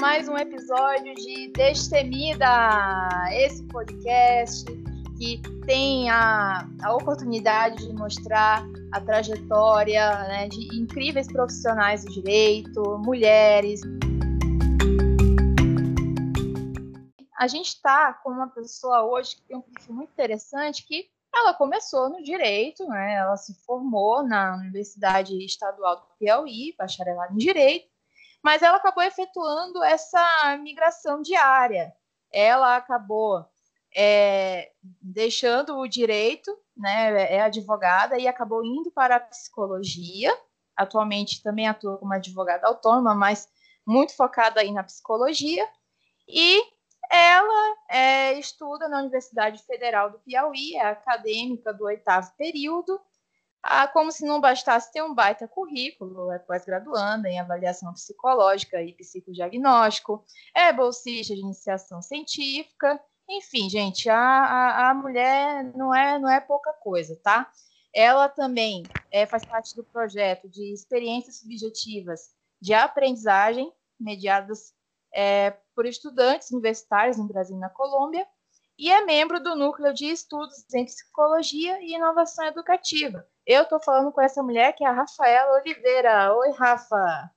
mais um episódio de Destemida, esse podcast que tem a, a oportunidade de mostrar a trajetória né, de incríveis profissionais do direito, mulheres. A gente está com uma pessoa hoje que tem um perfil muito interessante que ela começou no direito, né? Ela se formou na Universidade Estadual do Piauí, bacharelado em direito, mas ela acabou efetuando essa migração diária. Ela acabou é, deixando o direito, né, é advogada e acabou indo para a psicologia. Atualmente também atua como advogada autônoma, mas muito focada aí na psicologia. E ela é, estuda na Universidade Federal do Piauí, é acadêmica do oitavo período, ah, como se não bastasse ter um baita currículo, é pós-graduanda em avaliação psicológica e psicodiagnóstico, é bolsista de iniciação científica, enfim, gente, a, a, a mulher não é, não é pouca coisa, tá? Ela também é, faz parte do projeto de experiências subjetivas de aprendizagem mediadas é, por estudantes universitários no Brasil e na Colômbia, e é membro do Núcleo de Estudos em Psicologia e Inovação Educativa. Eu estou falando com essa mulher que é a Rafaela Oliveira. Oi, Rafa.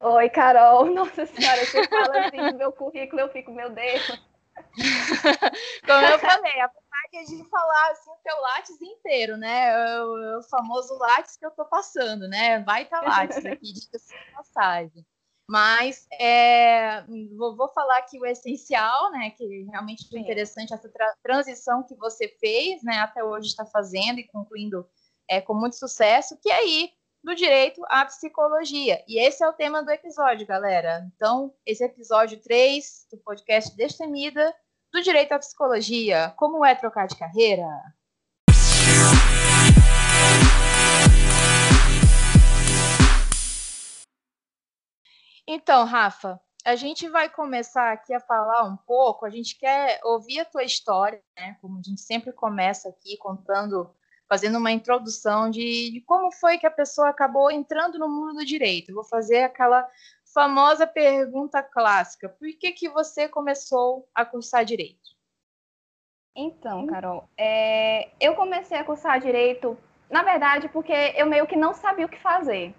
Oi, Carol. Nossa Senhora, você fala assim do meu currículo, eu fico, meu Deus. Como eu falei, a vontade de falar assim o teu látis inteiro, né? O, o famoso látis que eu estou passando, né? Vai estar tá látis aqui, de passagem. Mas é, vou, vou, falar aqui o essencial, né? Que realmente foi interessante essa tra transição que você fez, né? Até hoje está fazendo e concluindo é, com muito sucesso, que é ir do direito à psicologia. E esse é o tema do episódio, galera. Então, esse é episódio 3 do podcast Destemida, do direito à psicologia. Como é trocar de carreira? Então, Rafa, a gente vai começar aqui a falar um pouco. A gente quer ouvir a tua história, né? Como a gente sempre começa aqui contando, fazendo uma introdução de, de como foi que a pessoa acabou entrando no mundo do direito. Vou fazer aquela famosa pergunta clássica: por que que você começou a cursar direito? Então, Carol, é, eu comecei a cursar direito, na verdade, porque eu meio que não sabia o que fazer.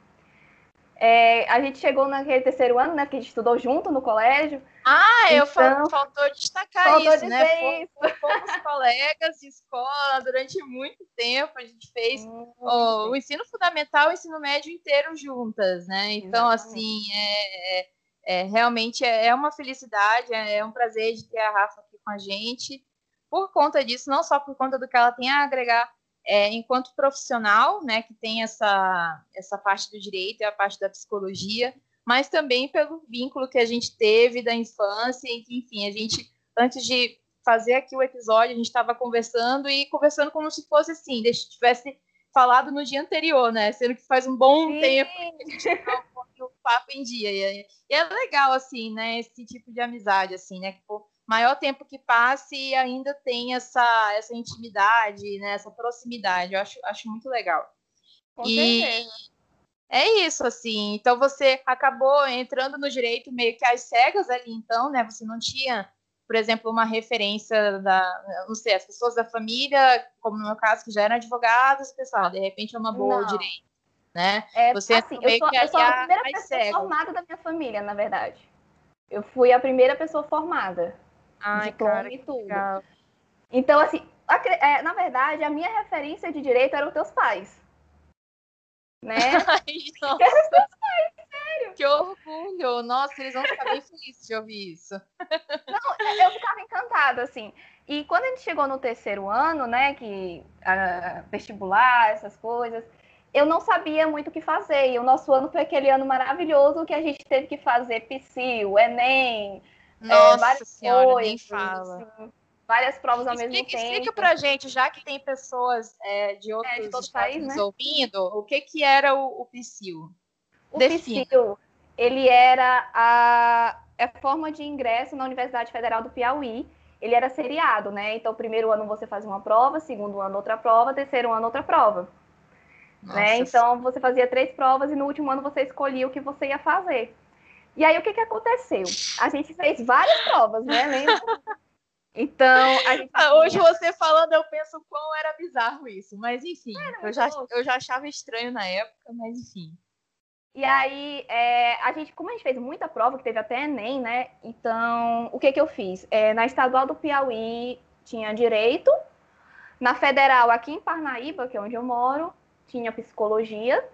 É, a gente chegou naquele terceiro ano, né? Que a gente estudou junto no colégio. Ah, eu então, faltou destacar faltou isso, né? Isso. Fomos, colegas de escola durante muito tempo. A gente fez hum, o, o, ensino fundamental e o ensino médio inteiro juntas, né? Então, Exatamente. assim, é, é, é realmente é, é uma felicidade, é, é um prazer de ter a Rafa aqui com a gente. Por conta disso, não só por conta do que ela tem a agregar é, enquanto profissional, né, que tem essa, essa parte do direito e a parte da psicologia, mas também pelo vínculo que a gente teve da infância, que, enfim, a gente, antes de fazer aqui o episódio, a gente estava conversando e conversando como se fosse assim, se tivesse falado no dia anterior, né, sendo que faz um bom Sim. tempo que a gente tá o papo em dia, e é legal, assim, né, esse tipo de amizade, assim, né, que, pô, maior tempo que passe ainda tem essa, essa intimidade, né, essa proximidade. Eu acho, acho muito legal. Com e certeza. É isso, assim. Então você acabou entrando no direito meio que às cegas ali, então, né? Você não tinha, por exemplo, uma referência da, não sei, as pessoas da família, como no meu caso, que já eram advogados, pessoal, de repente é uma boa não. direito. Né? É, você assim, eu sou, eu sou a primeira pessoa formada da minha família, na verdade. Eu fui a primeira pessoa formada. Ai, diploma cara, e tudo. Legal. Então, assim, é, na verdade, a minha referência de direito eram os teus pais. Né? Ai, nossa. Que orgulho! Nossa, eles vão ficar bem felizes de ouvir isso. Não, eu ficava encantada, assim. E quando a gente chegou no terceiro ano, né, que a, vestibular, essas coisas, eu não sabia muito o que fazer. E o nosso ano foi aquele ano maravilhoso que a gente teve que fazer PSIL, Enem, é, Nossa é, senhora, coisas. Assim, várias provas ao explica, mesmo tempo. Explica pra gente, já que tem pessoas é, de outros é, de estados país, né? ouvindo, o que que era o, o PSIL? O Defina. PSIL, ele era a, a forma de ingresso na Universidade Federal do Piauí. Ele era seriado, né? Então, primeiro ano você fazia uma prova, segundo ano outra prova, terceiro ano outra prova. Né? Então, você fazia três provas e no último ano você escolhia o que você ia fazer. E aí, o que, que aconteceu? A gente fez várias provas, né? Lembra? Então, gente... ah, hoje você falando, eu penso quão era bizarro isso. Mas, enfim, eu já, eu já achava estranho na época, mas enfim. E aí, é, a gente, como a gente fez muita prova, que teve até Enem, né? Então, o que, que eu fiz? É, na estadual do Piauí tinha direito, na federal, aqui em Parnaíba, que é onde eu moro, tinha psicologia.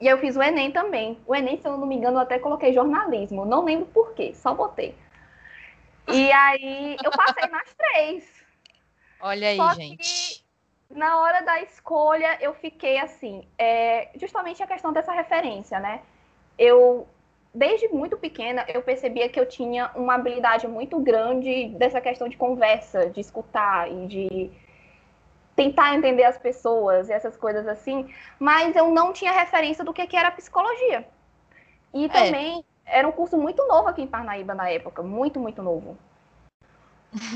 E eu fiz o Enem também. O Enem, se eu não me engano, eu até coloquei jornalismo. Não lembro por quê, só botei. E aí eu passei nas três. Olha aí, Só gente. na hora da escolha, eu fiquei assim, é, justamente a questão dessa referência, né? Eu, desde muito pequena, eu percebia que eu tinha uma habilidade muito grande dessa questão de conversa, de escutar e de tentar entender as pessoas e essas coisas assim, mas eu não tinha referência do que, que era psicologia. E é. também era um curso muito novo aqui em Parnaíba na época, muito, muito novo.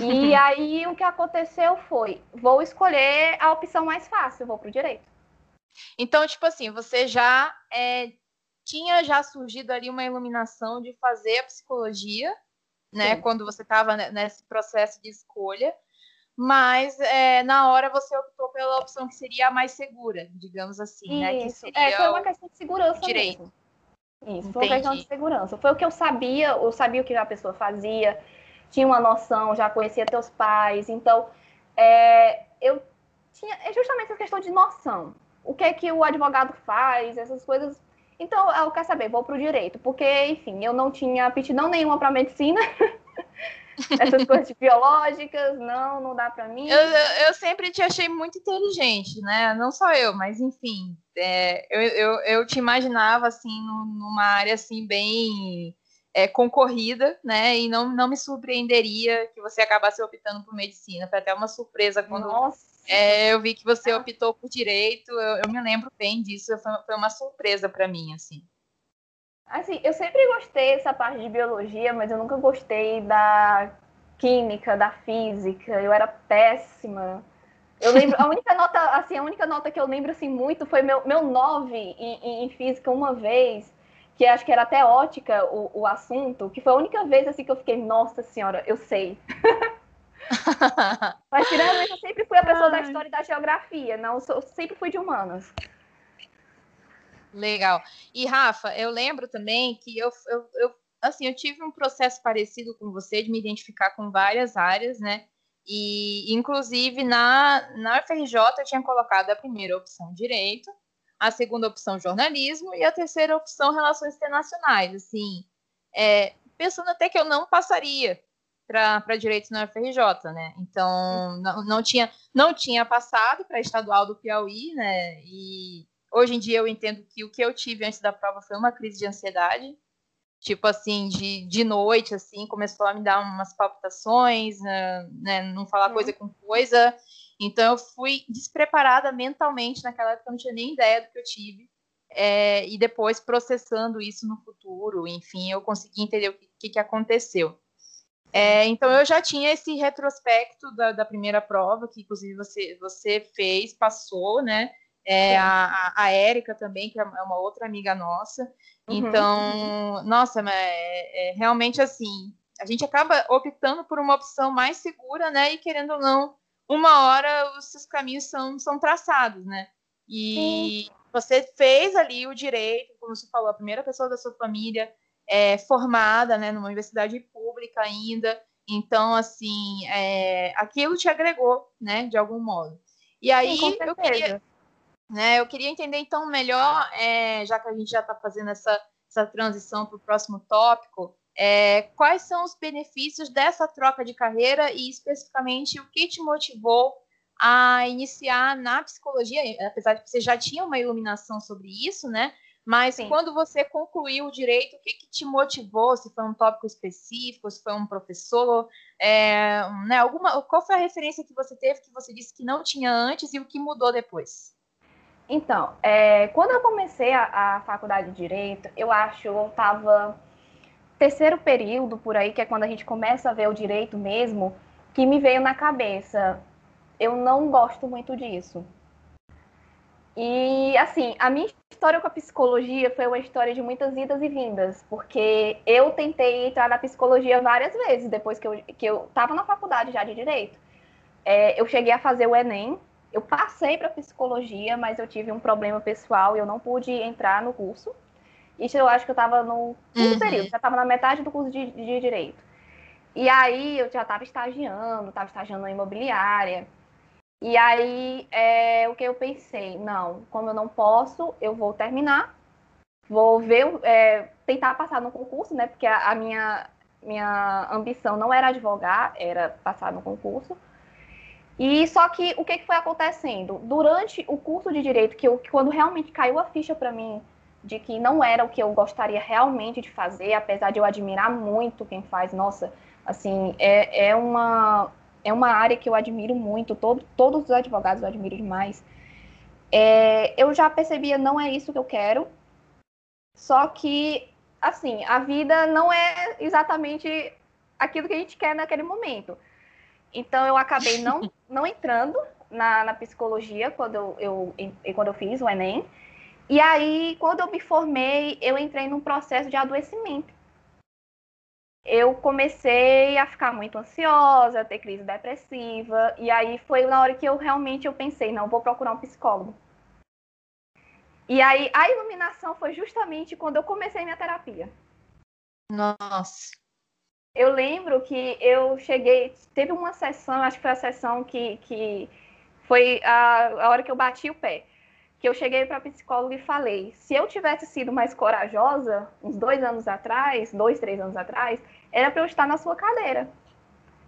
E aí o que aconteceu foi, vou escolher a opção mais fácil, vou para o direito. Então, tipo assim, você já é, tinha já surgido ali uma iluminação de fazer a psicologia, né? Sim. Quando você estava nesse processo de escolha, mas é, na hora você optou pela opção que seria a mais segura, digamos assim, Isso. né? Que seria é, foi uma questão de segurança direito. Mesmo. Isso, foi uma questão de segurança. Foi o que eu sabia, eu sabia o que a pessoa fazia, tinha uma noção, já conhecia teus pais, então é, eu tinha é justamente essa questão de noção. O que é que o advogado faz, essas coisas. Então, eu quero saber, vou para o direito, porque, enfim, eu não tinha aptidão nenhuma para medicina. Essas coisas biológicas, não, não dá para mim. Eu, eu, sempre te achei muito inteligente, né? Não só eu, mas enfim, é, eu, eu, eu te imaginava assim numa área assim bem é, concorrida, né? E não, não me surpreenderia que você acabasse optando por medicina. Foi até uma surpresa quando é, eu vi que você optou por direito. Eu, eu me lembro bem disso. Foi, foi uma surpresa para mim, assim. Assim, eu sempre gostei dessa parte de biologia, mas eu nunca gostei da química, da física. Eu era péssima. Eu lembro, a única nota, assim, a única nota que eu lembro assim muito foi meu, meu 9 em, em, física uma vez, que acho que era até ótica o, o assunto, que foi a única vez assim que eu fiquei, nossa senhora, eu sei. Mas tirando isso, eu sempre fui a pessoa Ai. da história e da geografia, não, eu sempre fui de humanas. Legal. E Rafa, eu lembro também que eu, eu, eu, assim, eu tive um processo parecido com você de me identificar com várias áreas, né? E inclusive na na UFRJ eu tinha colocado a primeira opção direito, a segunda opção jornalismo e a terceira opção relações internacionais. Assim, é, pensando até que eu não passaria para direito na UFRJ, né? Então não, não tinha não tinha passado para estadual do Piauí, né? E Hoje em dia eu entendo que o que eu tive antes da prova foi uma crise de ansiedade, tipo assim, de, de noite, assim, começou a me dar umas palpitações, né, né não falar uhum. coisa com coisa. Então eu fui despreparada mentalmente naquela época, eu não tinha nem ideia do que eu tive. É, e depois processando isso no futuro, enfim, eu consegui entender o que, que aconteceu. É, então eu já tinha esse retrospecto da, da, primeira prova, que inclusive você, você fez, passou, né? É, a, a Érica também, que é uma outra amiga nossa. Uhum. Então, nossa, é, é, realmente assim, a gente acaba optando por uma opção mais segura, né? E querendo ou não, uma hora os seus caminhos são, são traçados, né? E Sim. você fez ali o direito, como você falou, a primeira pessoa da sua família é, formada, né, numa universidade pública ainda. Então, assim, é, aquilo te agregou, né, de algum modo. E aí Sim, eu queria né? Eu queria entender então melhor, é, já que a gente já está fazendo essa, essa transição para o próximo tópico, é, quais são os benefícios dessa troca de carreira e especificamente o que te motivou a iniciar na psicologia, apesar de que você já tinha uma iluminação sobre isso, né? Mas Sim. quando você concluiu o direito, o que, que, te motivou? Se foi um tópico específico, se foi um professor, é, né, alguma, qual foi a referência que você teve que você disse que não tinha antes e o que mudou depois? Então, é, quando eu comecei a, a, faculdade de Direito, eu acho, eu estava terceiro período por aí, que é quando a gente começa a ver o direito mesmo, que me veio na cabeça. Eu não gosto muito disso. E, assim, a minha história com a psicologia foi uma história de muitas idas e vindas, porque eu tentei entrar na psicologia várias vezes depois que eu, que eu na faculdade já de Direito. É, eu cheguei a fazer o Enem, eu passei para psicologia, mas eu tive um problema pessoal e eu não pude entrar no curso. Isso eu acho que eu estava no uhum. período, já estava na metade do curso de, de Direito. E aí eu já estava estagiando, estava estagiando na imobiliária. E aí, é, o que eu pensei? Não, como eu não posso, eu vou terminar, vou ver, é, tentar passar no concurso, né? Porque a, a, minha, minha ambição não era advogar, era passar no concurso. E só que o que, que foi acontecendo? Durante o curso de direito, que, eu, quando realmente caiu a ficha para mim de que não era o que eu gostaria realmente de fazer, apesar de eu admirar muito quem faz, nossa, assim, é, é uma é uma área que eu admiro muito, todo, todos os advogados eu admiro demais. É, eu já percebia, não é isso que eu quero, só que, assim, a vida não é exatamente aquilo que a gente quer naquele momento. Então, eu acabei não, não entrando na, na psicologia quando eu, eu, quando eu fiz o Enem. E aí, quando eu me formei, eu entrei num processo de adoecimento eu comecei a ficar muito ansiosa, a ter crise depressiva, e aí foi na hora que eu realmente eu pensei, não, vou procurar um psicólogo. E aí a iluminação foi justamente quando eu comecei minha terapia. Nossa. Eu lembro que eu cheguei, teve uma sessão, acho que foi a sessão que, que foi a, a hora que eu bati o pé que eu cheguei para a psicóloga e falei: se eu tivesse sido mais corajosa, uns dois anos atrás, dois, três anos atrás, era para eu estar na sua cadeira.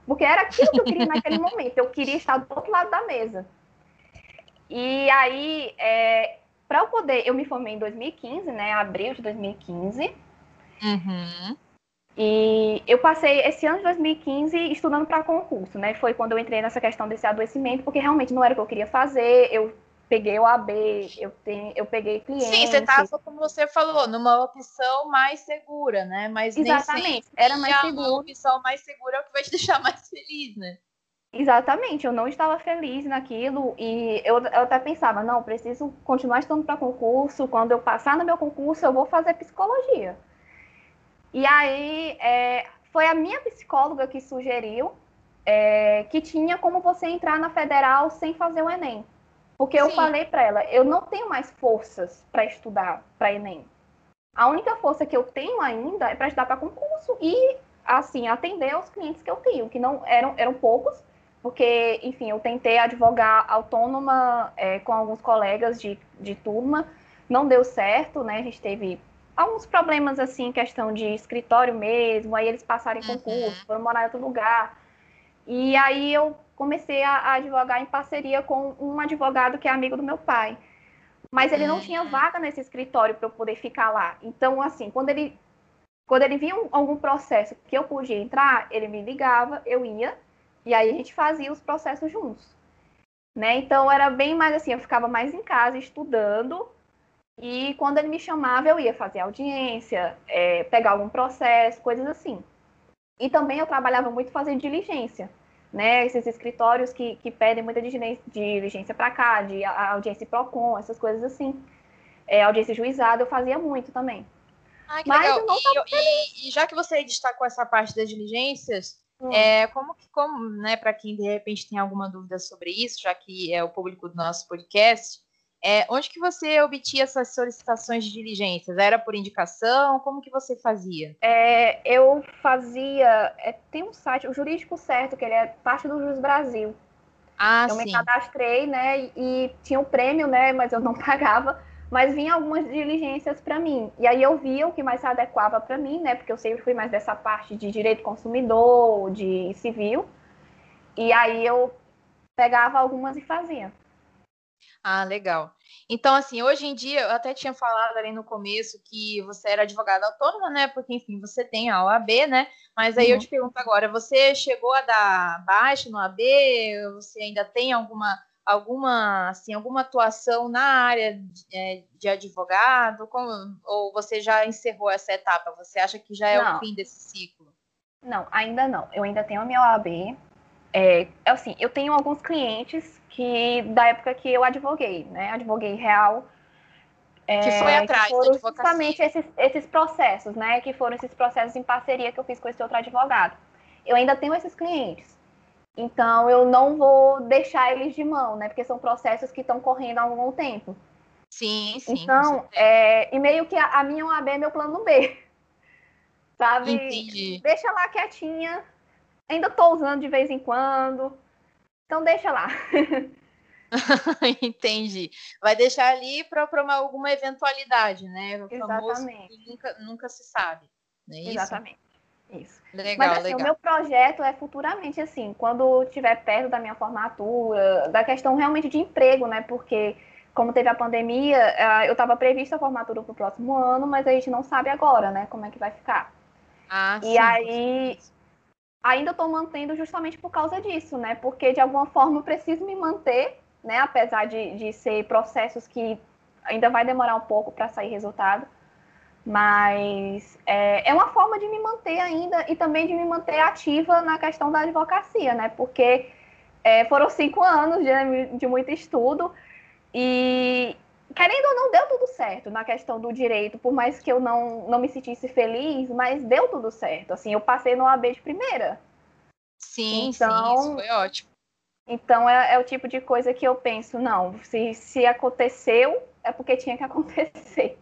Porque era aquilo que eu queria naquele momento. Eu queria estar do outro lado da mesa. E aí, é, para eu poder. Eu me formei em 2015, né? Abril de 2015. Uhum. E eu passei esse ano de 2015 estudando para concurso, né? Foi quando eu entrei nessa questão desse adoecimento, porque realmente não era o que eu queria fazer. Eu peguei o AB, eu, tenho, eu peguei cliente. Sim, você estava, como você falou, numa opção mais segura, né? Mas Exatamente, era mais segura. Uma opção mais segura é o que vai te deixar mais feliz, né? Exatamente, eu não estava feliz naquilo e eu, eu até pensava, não, preciso continuar estudando para concurso, quando eu passar no meu concurso eu vou fazer psicologia. E aí é, foi a minha psicóloga que sugeriu é, que tinha como você entrar na federal sem fazer o Enem. Porque eu falei para ela, eu não tenho mais forças para estudar para Enem. A única força que eu tenho ainda é para estudar para concurso e, assim, atender aos clientes que eu tenho, que não eram, eram poucos, porque, enfim, eu tentei advogar autônoma é, com alguns colegas de, de turma, não deu certo, né? A gente teve alguns problemas, assim, questão de escritório mesmo, aí eles passaram em uhum. concurso, foram morar em outro lugar. E aí eu comecei a, a, advogar em parceria com um advogado que é amigo do meu pai. Mas ele não tinha uhum. vaga nesse escritório para eu poder ficar lá. Então, assim, quando ele, quando ele via um, algum processo que eu podia entrar, ele me ligava, eu ia, e aí a gente fazia os processos juntos. Né? Então, era bem mais assim, eu ficava mais em casa estudando, e quando ele me chamava, eu ia fazer audiência, é, pegar algum processo, coisas assim. E também eu trabalhava muito fazendo diligência né, esses escritórios que, que pedem muita diligência para cá, de audiência PROCON, essas coisas assim. É, audiência juizada eu fazia muito também. Ah, que Mas legal. E, e, e, já que você destacou essa parte das diligências, hum. é, como que, como, né, para quem de repente tem alguma dúvida sobre isso, já que é o público do nosso podcast, é, onde que você obtinha essas solicitações de diligências? Era por indicação? Como que você fazia? É, eu fazia. É, tem um site, o Jurídico Certo, que ele é parte do Jus Brasil. Ah, eu sim. me cadastrei, né? E, tinha um prêmio, né? Mas eu não pagava. Mas vinha algumas diligências para mim. E aí eu via o que mais se adequava para mim, né? Porque eu sempre fui mais dessa parte de direito consumidor, de civil. E aí eu pegava algumas e fazia. Ah, legal. Então, assim, hoje em dia, eu até tinha falado ali no começo que você era advogada autônoma, né? Porque, enfim, você tem a OAB, né? Mas aí uhum. eu te pergunto agora, você chegou a dar baixa no AB? Você ainda tem alguma, alguma, assim, alguma atuação na área de, é, de advogado? Como, ou você já encerrou essa etapa? Você acha que já é não. o fim desse ciclo? Não, ainda não. Eu ainda tenho a minha OAB. É, assim, eu tenho alguns clientes que da época que eu advoguei, né? Advoguei real. É, que foi atrás que foram justamente esses, esses processos, né? Que foram esses processos em parceria que eu fiz com esse outro advogado. Eu ainda tenho esses clientes. Então, eu não vou deixar eles de mão, né? Porque são processos que estão correndo há algum tempo. Sim, sim. Então, é, e meio que a, a minha OAB é meu plano B. Sabe? Entendi. Deixa lá quietinha. Ainda estou usando de vez em quando. Então, deixa lá. Entendi. Vai deixar ali para alguma eventualidade, né? O Exatamente. nunca, nunca se sabe. É isso? Exatamente. Isso. Legal, Mas assim, legal. o meu projeto é futuramente, assim, quando estiver perto da minha formatura, da questão realmente de emprego, né? Porque, como teve a pandemia, eh, eu estava prevista a formatura para o próximo ano, mas a gente não sabe agora, né? Como é que vai ficar. Ah, e sim, aí, ainda estou mantendo justamente por causa disso, né? Porque, de alguma forma, eu preciso me manter, né? Apesar de, de ser processos que ainda vai demorar um pouco para sair resultado mas é, é, uma forma de me manter ainda e também de me manter ativa na questão da advocacia, né? Porque é, foram cinco anos de, de, muito estudo e, querendo ou não, deu tudo certo na questão do direito, por mais que eu não, não me sentisse feliz, mas deu tudo certo. Assim, eu passei no AB de primeira. Sim, então, sim, isso foi ótimo. Então é, é, o tipo de coisa que eu penso, não, se, se aconteceu, é porque tinha que acontecer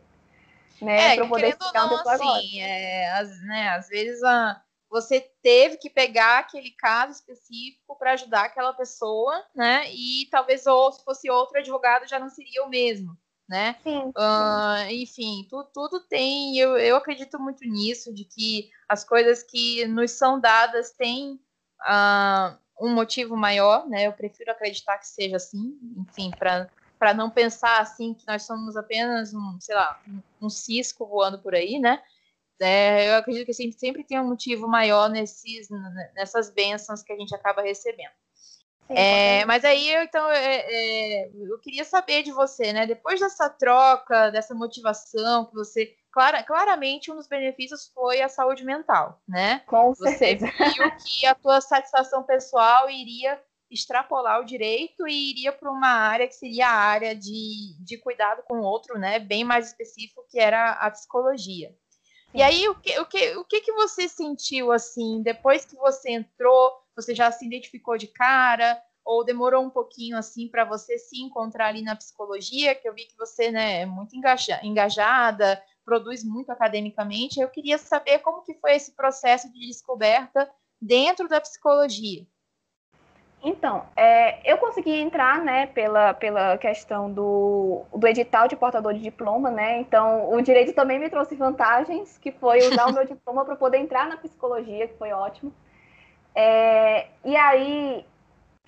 né? É, para poder ficar não, assim, é, as, né, às vezes a, você teve que pegar aquele caso específico para ajudar aquela pessoa, né? E talvez ou se fosse outro advogado já não seria o mesmo, né? Sim. Uh, enfim, tu, tudo tem. Eu, eu acredito muito nisso, de que as coisas que nos são dadas têm uh, um motivo maior, né? Eu prefiro acreditar que seja assim, enfim, para não pensar assim que nós somos apenas um, sei lá, um, um cisco voando por aí, né? É, eu acredito que sempre, sempre tem um motivo maior nesses, nessas bênçãos que a gente acaba recebendo. Sim, é, mas aí, eu, então, é, é, eu queria saber de você, né? Depois dessa troca, dessa motivação que você. Clara, claramente, um dos benefícios foi a saúde mental, né? Com certeza. Você viu que a tua satisfação pessoal iria extrapolar o direito e iria para uma área que seria a área de, de cuidado com o outro, né, bem mais específico, que era a psicologia. Sim. E aí, o que, o, que, o que, que você sentiu, assim, depois que você entrou, você já se identificou de cara, ou demorou um pouquinho, assim, para você se encontrar ali na psicologia, que eu vi que você, né, é muito engaja, engajada, produz muito academicamente, eu queria saber como que foi esse processo de descoberta dentro da psicologia. Então, é, eu consegui entrar, né, pela, pela questão do, do edital de portador de diploma, né, então o direito também me trouxe vantagens, que foi usar o meu diploma para poder entrar na psicologia, que foi ótimo. É, e aí,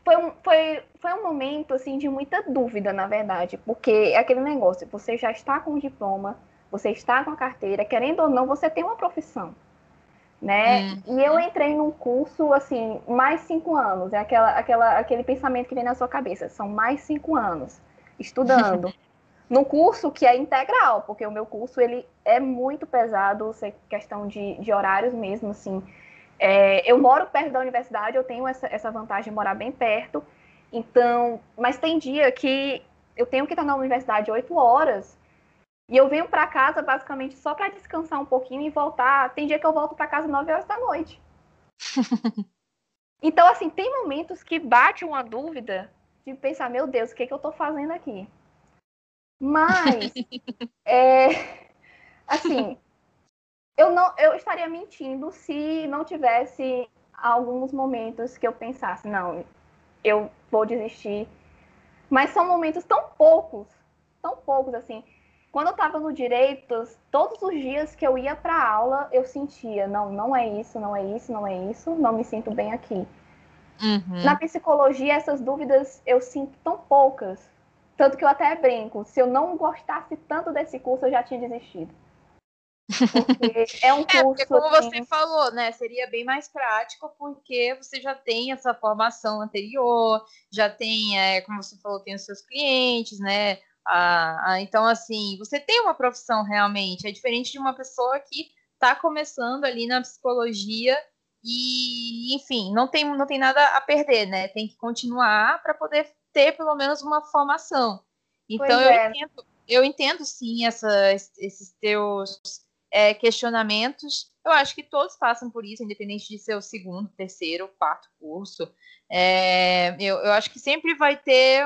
foi um, foi, foi um momento, assim, de muita dúvida, na verdade, porque é aquele negócio, você já está com o diploma, você está com a carteira, querendo ou não, você tem uma profissão né? Hum. E eu entrei num curso, assim, mais cinco anos. É aquela, aquela, aquele pensamento que vem na sua cabeça. São mais cinco anos estudando. num curso que é integral, porque o meu curso, ele é muito pesado, questão de, de horários mesmo, assim. É, eu moro perto da universidade, eu tenho essa, essa vantagem de morar bem perto. Então, mas tem dia que eu tenho que estar na universidade oito horas e eu venho para casa basicamente só para descansar um pouquinho e voltar. Tem dia que eu volto para casa 9 horas da noite. então, assim, tem momentos que bate uma dúvida de pensar, meu Deus, o que, é que eu estou fazendo aqui? Mas, é, assim, eu não, eu estaria mentindo se não tivesse alguns momentos que eu pensasse, não, eu vou desistir. Mas são momentos tão poucos, tão poucos assim. Quando eu estava no direito, todos os dias que eu ia para aula, eu sentia, não, não é isso, não é isso, não é isso, não me sinto bem aqui. Uhum. Na psicologia, essas dúvidas eu sinto tão poucas, tanto que eu até brinco, se eu não gostasse tanto desse curso, eu já tinha desistido. Porque é um curso. É, porque como assim... você falou, né? Seria bem mais prático, porque você já tem essa formação anterior, já tem, é, como você falou, tem os seus clientes, né? Ah, ah, então, assim, você tem uma profissão realmente, é diferente de uma pessoa que está começando ali na psicologia e, enfim, não tem, não tem nada a perder, né? Tem que continuar para poder ter pelo menos uma formação. Então, eu, é. entendo, eu entendo sim essa, esses teus é, questionamentos. Eu acho que todos passam por isso, independente de ser o segundo, terceiro, quarto curso. É, eu, eu acho que sempre vai ter.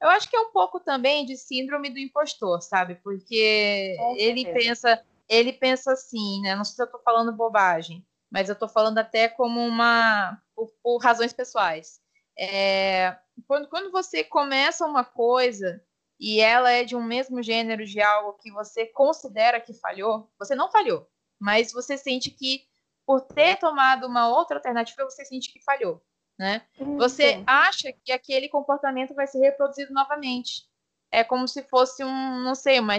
Eu acho que é um pouco também de síndrome do impostor, sabe? Porque ele pensa, ele pensa assim, né? Não sei se eu estou falando bobagem mas eu estou falando até como uma. por, por razões pessoais. É, quando, quando você começa uma coisa e ela é de um mesmo gênero de algo que você considera que falhou, você não falhou, mas você sente que por ter tomado uma outra alternativa, você sente que falhou. Né? Você acha que aquele comportamento vai ser reproduzido novamente. É como se fosse um, não sei, uma,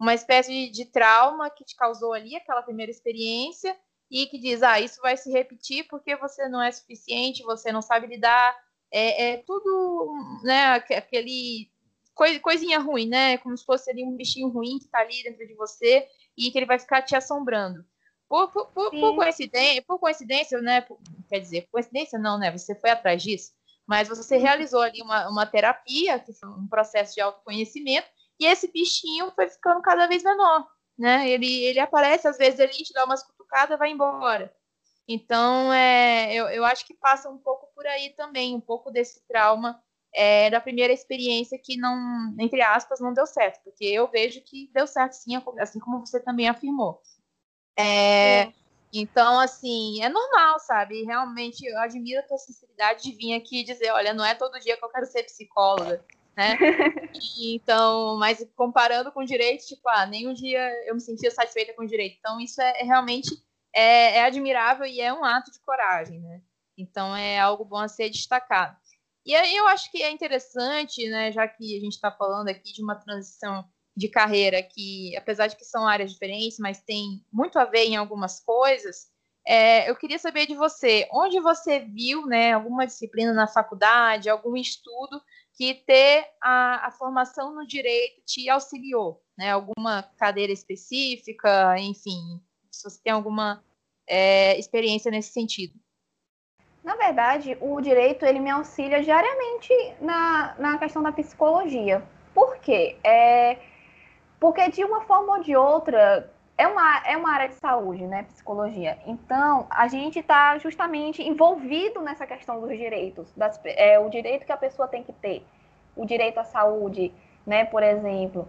uma espécie de, de trauma que te causou ali aquela primeira experiência e que diz, ah, isso vai se repetir porque você não é suficiente, você não sabe lidar, é, é tudo, né, aquele coisinha ruim, né, como se fosse ali um bichinho ruim que está ali dentro de você e que ele vai ficar te assombrando. Por, por, por, por coincidência, por coincidência, né, quer dizer, coincidência não, né, você foi atrás disso, mas você realizou ali uma, uma terapia, que foi um processo de autoconhecimento, e esse bichinho foi ficando cada vez menor, né, ele, ele aparece, às vezes ele te dá umas cutucada, vai embora. Então, é, eu, eu acho que passa um pouco por aí também, um pouco desse trauma é, da primeira experiência que não, entre aspas, não deu certo, porque eu vejo que deu certo sim, assim como você também afirmou. É, é. Então, assim, é normal, sabe? Realmente, eu admiro a tua sinceridade de vir aqui e dizer, olha, não é todo dia que eu quero ser psicóloga, né? Então, mas comparando com direito, tipo, ah, nenhum dia eu me sentia satisfeita com direito. Então, isso é, é realmente é, é, admirável e é um ato de coragem, né? Então, é algo bom a ser destacado. E aí eu acho que é interessante, né, já que a gente está falando aqui de uma transição de carreira que, apesar de que são áreas diferentes, mas tem muito a ver em algumas coisas, é, eu queria saber de você, onde você viu, né, alguma disciplina na faculdade, algum estudo que ter a, a, formação no direito te auxiliou, né? Alguma cadeira específica, enfim, se você tem alguma é, experiência nesse sentido. Na verdade, o direito ele me auxilia diariamente na, na questão da psicologia. Por quê? É, porque de uma forma ou de outra é uma, é uma área de saúde, né? Psicologia. Então, a gente está justamente envolvido nessa questão dos direitos, das, é, o direito que a pessoa tem que ter, o direito à saúde, né? Por exemplo,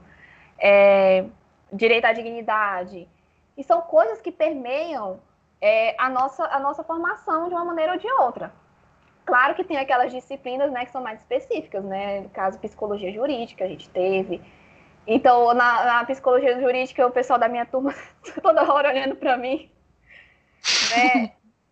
é, direito à dignidade. E são coisas que permeiam é, a, nossa, a nossa formação de uma maneira ou de outra. Claro que tem aquelas disciplinas né, que são mais específicas, né? No caso, psicologia jurídica, a gente teve. Então, na, na psicologia jurídica, o pessoal da minha turma toda hora olhando para mim. Né?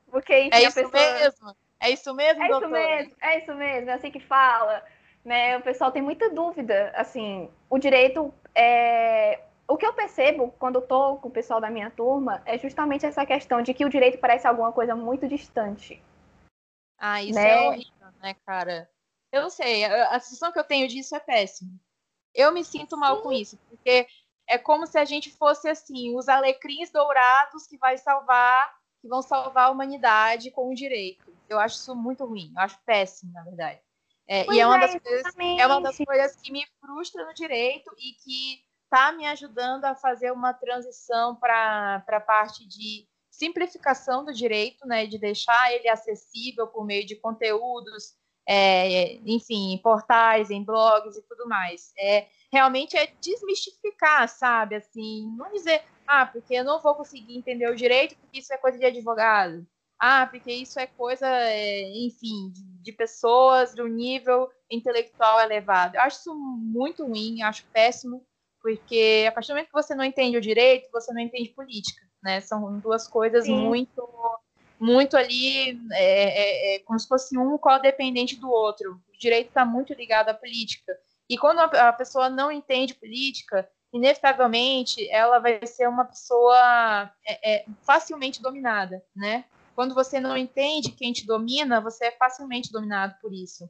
Porque, enfim, é isso pessoa... mesmo. É isso mesmo, é doutor? isso mesmo, é isso mesmo, é assim que fala. Né? O pessoal tem muita dúvida. Assim, o direito é, o que eu percebo quando tô com o pessoal da minha turma é justamente essa questão de que o direito parece alguma coisa muito distante. Ah, isso né? é horrível, né, cara? Eu não sei, a sensação que eu tenho disso é péssima. Eu me sinto mal Sim. com isso, porque é como se a gente fosse assim, os alecrins dourados que vai salvar, que vão salvar a humanidade com o direito. Eu acho isso muito ruim, eu acho péssimo, na verdade. É, e é uma, é, das coisas, é uma das coisas que me frustra no direito e que está me ajudando a fazer uma transição para a parte de simplificação do direito, né, de deixar ele acessível por meio de conteúdos, é, enfim, em portais, em blogs e tudo mais. É, realmente é desmistificar, sabe? Assim, não dizer, ah, porque eu não vou conseguir entender o direito porque isso é coisa de advogado. Ah, porque isso é coisa, é, enfim, de, de pessoas um nível intelectual elevado. Eu acho isso muito ruim, acho péssimo porque a partir do momento que você não entende o direito, você não entende política, né? São duas coisas Sim. muito, muito ali, é, é, é, como se fosse um codependente do outro. O direito está muito ligado à política. E quando a, pessoa não entende política, inevitavelmente ela vai ser uma pessoa é, é, facilmente dominada, né? Quando você não entende quem te domina, você é facilmente dominado por isso.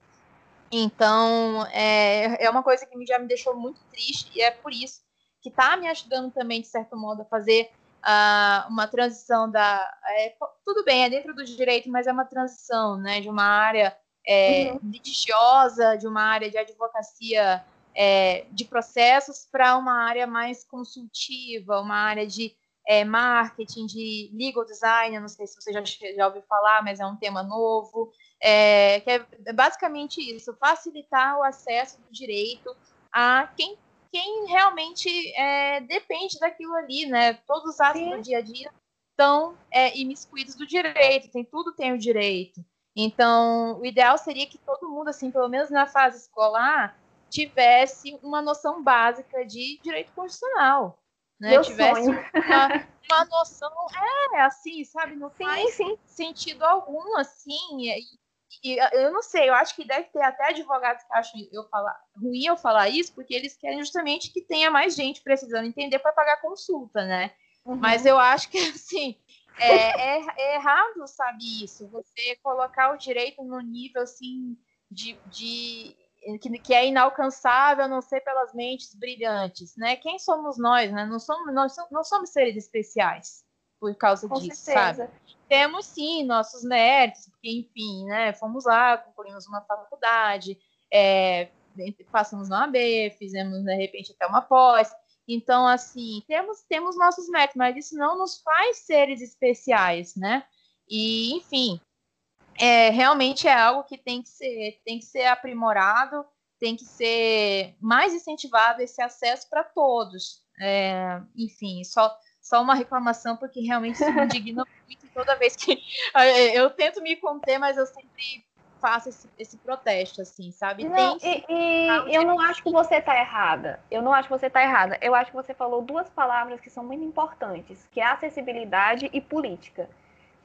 Então, é, é uma coisa que já me deixou muito triste e é por isso que está me ajudando também, de certo modo, a fazer uh, uma transição da. É, tudo bem, é dentro do direito, mas é uma transição né, de uma área é, uhum. litigiosa, de uma área de advocacia é, de processos, para uma área mais consultiva, uma área de é, marketing, de legal design, não sei se você já, já ouviu falar, mas é um tema novo, é, que é basicamente isso, facilitar o acesso do direito a quem quem realmente é, depende daquilo ali, né? Todos os atos Sim. do dia a dia estão é, imiscuídos do direito, tem tudo tem o direito. Então, o ideal seria que todo mundo, assim, pelo menos na fase escolar, tivesse uma noção básica de direito constitucional. Né? Meu tivesse sonho. Uma, uma, noção, é, assim, sabe, não sim, faz sim. sentido algum, assim, e, e, eu não sei, eu acho que deve ter até advogados que acham eu falar, ruim eu falar isso, porque eles querem justamente que tenha mais gente precisando entender para pagar consulta, né? Uhum. Mas eu acho que, assim, é, é, é, errado, sabe, isso, você colocar o direito no nível, assim, de, de que, que, é inalcançável a não ser pelas mentes brilhantes, né? Quem somos nós, né? Não somos, nós não somos seres especiais por causa Com disso, certeza. sabe? Temos sim nossos méritos, porque, enfim, né? Fomos lá, concluímos uma faculdade, é, passamos na AB, fizemos, de repente, até uma pós. Então, assim, temos, temos nossos méritos, mas isso não nos faz seres especiais, né? E, enfim, é, realmente é algo que tem que ser, tem que ser aprimorado, tem que ser mais incentivado esse acesso para todos. É, enfim, só, só uma reclamação, porque realmente me indigna muito toda vez que eu tento me conter, mas eu sempre faço esse, esse protesto, assim, sabe? Não, Tem... e, e eu não acho que você está errada. Eu não acho que você está errada. Eu acho que você falou duas palavras que são muito importantes, que é acessibilidade e política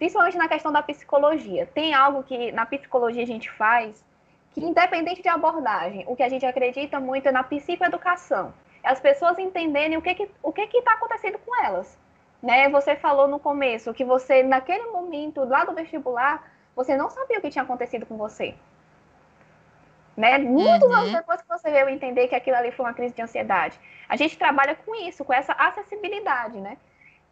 principalmente na questão da psicologia. Tem algo que na psicologia a gente faz que, independente de abordagem, o que a gente acredita muito é na psicoeducação. É as pessoas entenderem o que que, o que está acontecendo com elas. Né? Você falou no começo que você, naquele momento, lá do vestibular, você não sabia o que tinha acontecido com você. Né? Muitos uhum. anos depois que você veio entender que aquilo ali foi uma crise de ansiedade. A gente trabalha com isso, com essa acessibilidade, né?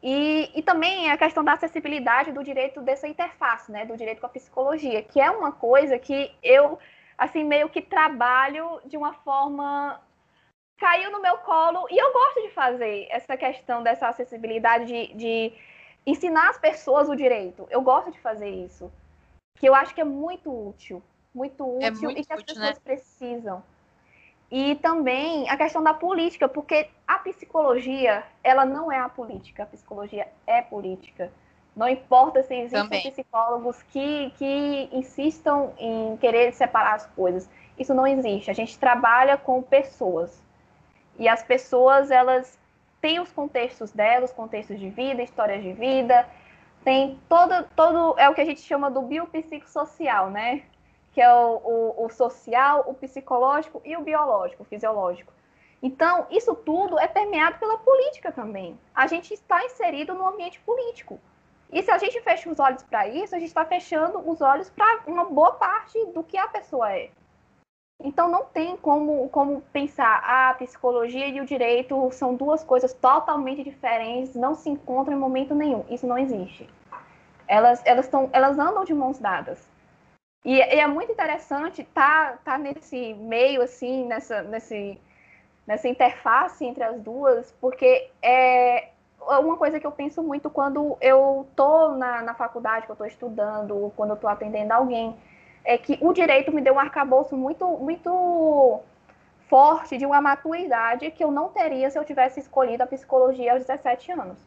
E, e também a questão da acessibilidade do direito dessa interface, né, do direito com a psicologia, que é uma coisa que eu, assim, meio que trabalho de uma forma caiu no meu colo e eu gosto de fazer essa questão dessa acessibilidade de, de ensinar as pessoas o direito. Eu gosto de fazer isso, que eu acho que é muito útil, muito é útil é muito e que as pessoas né? precisam. E também a questão da política, porque a psicologia, ela não é a política, a psicologia é política. Não importa se existem também. psicólogos que, que insistam em querer separar as coisas. Isso não existe. A gente trabalha com pessoas. E as pessoas, elas têm os contextos delas, contextos de vida, histórias de vida, tem todo, todo é o que a gente chama do biopsicossocial, né? que é o, o, o social, o psicológico e o biológico, o fisiológico. Então, isso tudo é permeado pela política também. A gente está inserido no ambiente político. E se a gente fecha os olhos para isso, a gente está fechando os olhos para uma boa parte do que a pessoa é. Então, não tem como, como pensar ah, a psicologia e o direito são duas coisas totalmente diferentes, não se encontram em momento nenhum. Isso não existe. Elas, elas, tão, elas andam de mãos dadas. E, e, é muito interessante estar tá, tá nesse meio, assim, nessa, nesse, nessa interface entre as duas, porque é uma coisa que eu penso muito quando eu estou na, na faculdade, que eu estou estudando, quando eu estou atendendo alguém, é que o direito me deu um arcabouço muito, muito forte de uma maturidade que eu não teria se eu tivesse escolhido a psicologia aos 17 anos.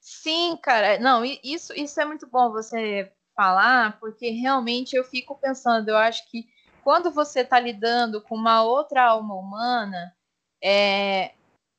Sim, cara. Não, isso, isso é muito bom você falar, porque realmente eu fico pensando, eu acho que quando você está lidando com uma outra alma humana, é,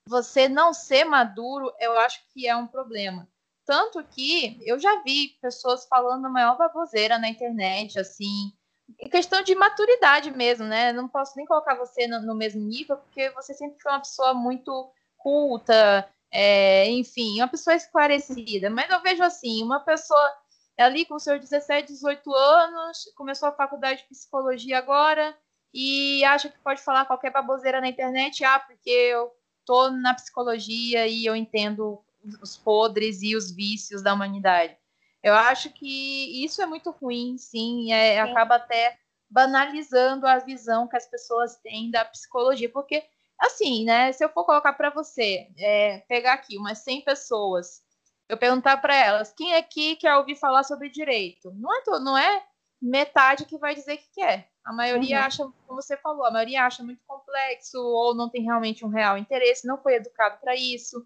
você não ser maduro, eu acho que é um problema. Tanto que eu já vi pessoas falando a maior baboseira na internet, assim, em questão de maturidade mesmo, né? Não posso nem colocar você no, no mesmo nível, porque você sempre foi uma pessoa muito culta, é, enfim, uma pessoa esclarecida. Mas eu vejo assim, uma pessoa ali com seus 17, 18 anos, começou a faculdade de psicologia agora e acha que pode falar qualquer baboseira na internet, ah, porque eu tô na psicologia e eu entendo os podres e os vícios da humanidade. Eu acho que isso é muito ruim, sim, é, sim. acaba até banalizando a visão que as pessoas têm da psicologia, porque assim, né? Se eu for colocar para você, é, pegar aqui umas 100 pessoas, eu perguntar para elas quem aqui quer ouvir falar sobre direito, não é, não é metade que vai dizer que quer. A maioria uhum. acha, como você falou, a maioria acha muito complexo ou não tem realmente um real interesse, não foi educado para isso.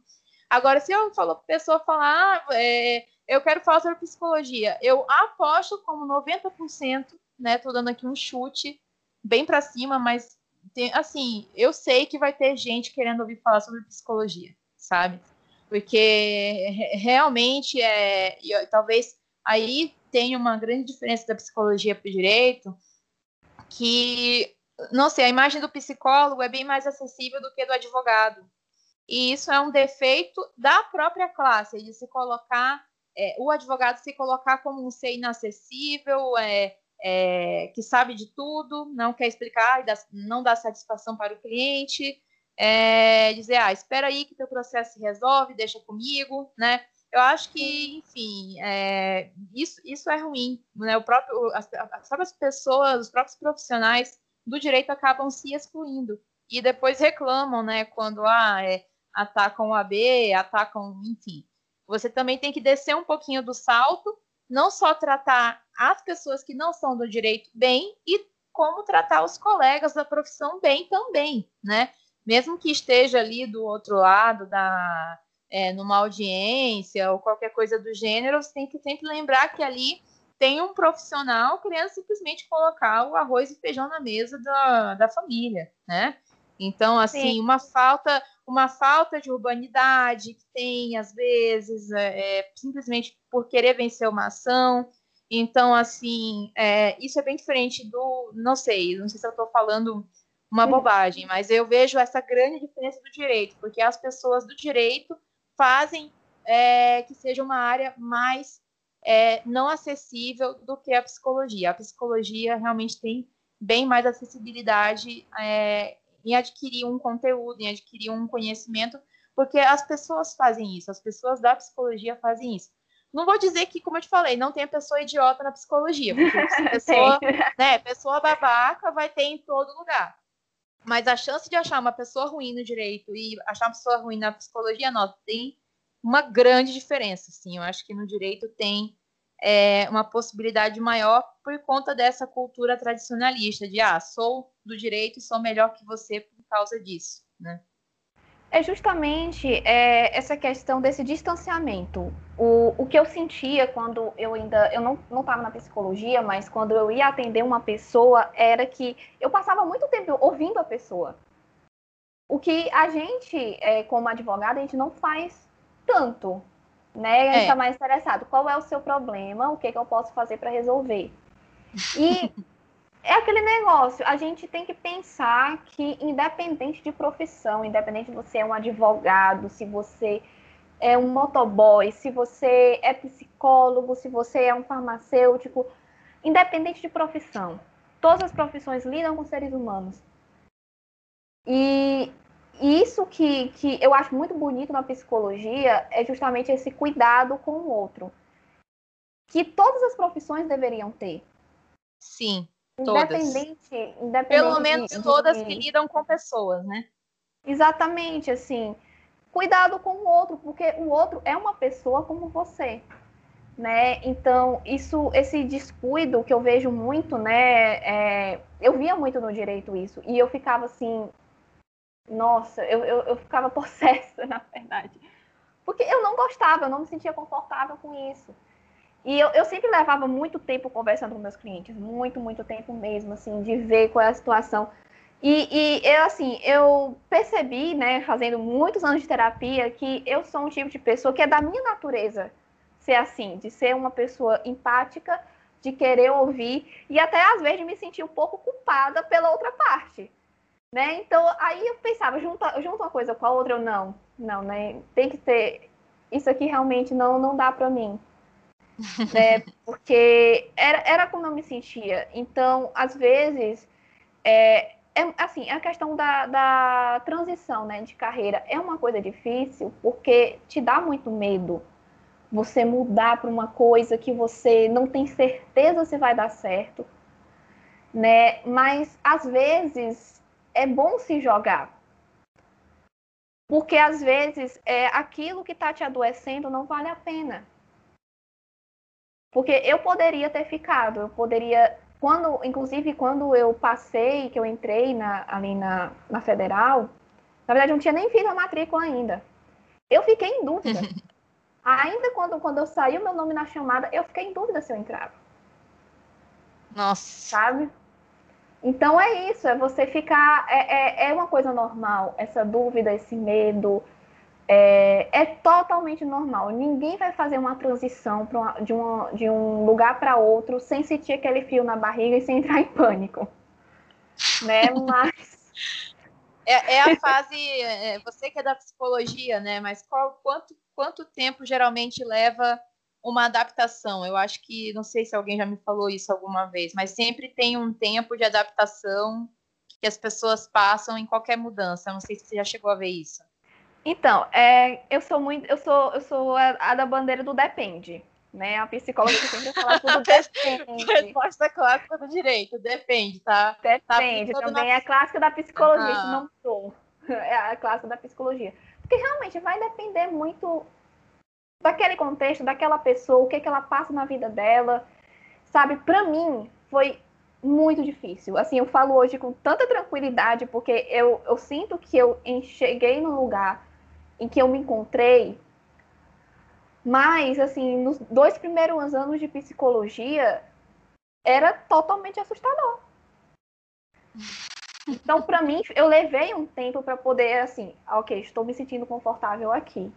Agora, se eu falo, pessoa falar, ah, é, eu quero falar sobre psicologia, eu aposto como 90%, né? Tô dando aqui um chute bem para cima, mas tem, assim, eu sei que vai ter gente querendo ouvir falar sobre psicologia, sabe? Porque realmente é, talvez aí tenha uma grande diferença da psicologia para o direito, que, não sei, a imagem do psicólogo é bem mais acessível do que do advogado. E isso é um defeito da própria classe, de se colocar, é, o advogado se colocar como um ser inacessível, é, é, que sabe de tudo, não quer explicar, não dá satisfação para o cliente, é, dizer, ah, espera aí que teu processo se resolve, deixa comigo, né? Eu acho que, enfim, é, isso, isso é ruim, né? O próprio, as, as próprias pessoas, os próprios profissionais do direito acabam se excluindo e depois reclamam, né? Quando ah, é, atacam o AB, atacam, enfim. Você também tem que descer um pouquinho do salto não só tratar as pessoas que não são do direito bem, e como tratar os colegas da profissão bem também, né? Mesmo que esteja ali do outro lado da é, numa audiência ou qualquer coisa do gênero, você tem que sempre lembrar que ali tem um profissional querendo simplesmente colocar o arroz e feijão na mesa da, da família, né? Então, assim, Sim. uma falta, uma falta de urbanidade que tem, às vezes, é, é, simplesmente por querer vencer uma ação. Então, assim, é, isso é bem diferente do. Não sei, não sei se eu estou falando uma bobagem, mas eu vejo essa grande diferença do direito, porque as pessoas do direito fazem é, que seja uma área mais é, não acessível do que a psicologia. A psicologia realmente tem bem mais acessibilidade é, em adquirir um conteúdo, em adquirir um conhecimento, porque as pessoas fazem isso, as pessoas da psicologia fazem isso. Não vou dizer que, como eu te falei, não tem pessoa idiota na psicologia, porque pessoa, né, pessoa babaca vai ter em todo lugar. Mas a chance de achar uma pessoa ruim no direito e achar uma pessoa ruim na psicologia, nossa, tem uma grande diferença, sim. Eu acho que no direito tem é, uma possibilidade maior por conta dessa cultura tradicionalista de ah, sou do direito e sou melhor que você por causa disso, né? É justamente é, essa questão desse distanciamento. O, o que eu sentia quando eu ainda. Eu não estava na psicologia, mas quando eu ia atender uma pessoa, era que eu passava muito tempo ouvindo a pessoa. O que a gente, é, como advogado, a gente não faz tanto né? A gente está é. mais interessado. Qual é o seu problema? O que, que eu posso fazer para resolver? E é aquele negócio. A gente tem que pensar que, independente de profissão, independente se você é um advogado, se você é um motoboy, se você é psicólogo, se você é um farmacêutico, independente de profissão, todas as profissões lidam com seres humanos. E isso que, que eu acho muito bonito na psicologia é justamente esse cuidado com o outro. Que todas as profissões deveriam ter. Sim, independente, independente Pelo menos de, todas de... que lidam com pessoas, né? Exatamente, assim. Cuidado com o outro, porque o outro é uma pessoa como você. Né? Então, isso, esse descuido que eu vejo muito, né? É, eu via muito no direito isso, e eu ficava assim, nossa, eu, eu, eu ficava possessa, na verdade. Porque eu não gostava, eu não me sentia confortável com isso. E eu, eu sempre levava muito tempo conversando com meus clientes, muito, muito tempo mesmo, assim, de ver qual é a situação. E, e eu, assim, eu percebi, né, fazendo muitos anos de terapia, que eu sou um tipo de pessoa que é da minha natureza ser assim, de ser uma pessoa empática, de querer ouvir e até às vezes de me sentir um pouco culpada pela outra parte. Né? Então, aí eu pensava, junta, junta uma coisa com a outra, eu não, não, né? Tem que ter. Isso aqui realmente não, não dá para mim. né? Porque era, era como eu me sentia. Então, às vezes, é, é, assim, a questão da, da transição né, de carreira é uma coisa difícil porque te dá muito medo você mudar para uma coisa que você não tem certeza se vai dar certo, né? Mas às vezes é bom se jogar. Porque às vezes é aquilo que está te adoecendo não vale a pena. Porque eu poderia ter ficado, eu poderia quando, inclusive, quando eu passei, que eu entrei na, ali na, na federal, na verdade, eu não tinha nem feito a matrícula ainda. Eu fiquei em dúvida. ainda quando, quando eu saí o meu nome na chamada, eu fiquei em dúvida se eu entrava. Nossa. Sabe? Então é isso, é você ficar. É, é, é uma coisa normal, essa dúvida, esse medo, é, é totalmente normal. Ninguém vai fazer uma transição uma, de, uma, de um lugar para outro sem sentir aquele fio na barriga e sem entrar em pânico. Né? Mas. É, é a fase. É, você que é da psicologia, né? Mas qual, quanto, quanto tempo geralmente leva uma adaptação? Eu acho que, não sei se alguém já me falou isso alguma vez, mas sempre tem um tempo de adaptação que as pessoas passam em qualquer mudança. Não sei se você já chegou a ver isso. Então, é, eu sou muito, eu sou, eu sou a, a da bandeira do depende, né? A psicóloga sempre fala tudo depende. Resposta clássica do direito, depende, tá? Depende, tá também na... é a clássica da psicologia, ah. não sou. É a clássica da psicologia. Porque realmente vai depender muito daquele contexto, daquela pessoa, o que, que ela passa na vida dela. Sabe, para mim foi muito difícil. Assim, eu falo hoje com tanta tranquilidade, porque eu, eu sinto que eu cheguei num lugar em que eu me encontrei. Mas, assim, nos dois primeiros anos de psicologia, era totalmente assustador. Então, para mim, eu levei um tempo para poder, assim, ok, estou me sentindo confortável aqui.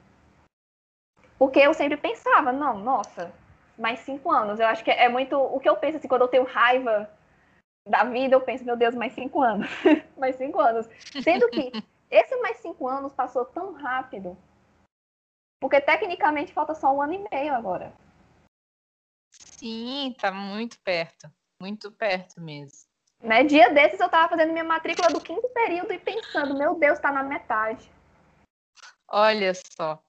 Porque eu sempre pensava, não, nossa, mais cinco anos. Eu acho que é muito o que eu penso, assim, quando eu tenho raiva da vida, eu penso, meu Deus, mais cinco anos. mais cinco anos. Sendo que esse mais cinco anos passou tão rápido. Porque tecnicamente falta só um ano e meio agora. Sim, tá muito perto. Muito perto mesmo. Né? Dia desses eu tava fazendo minha matrícula do quinto período e pensando, meu Deus, tá na metade. Olha só.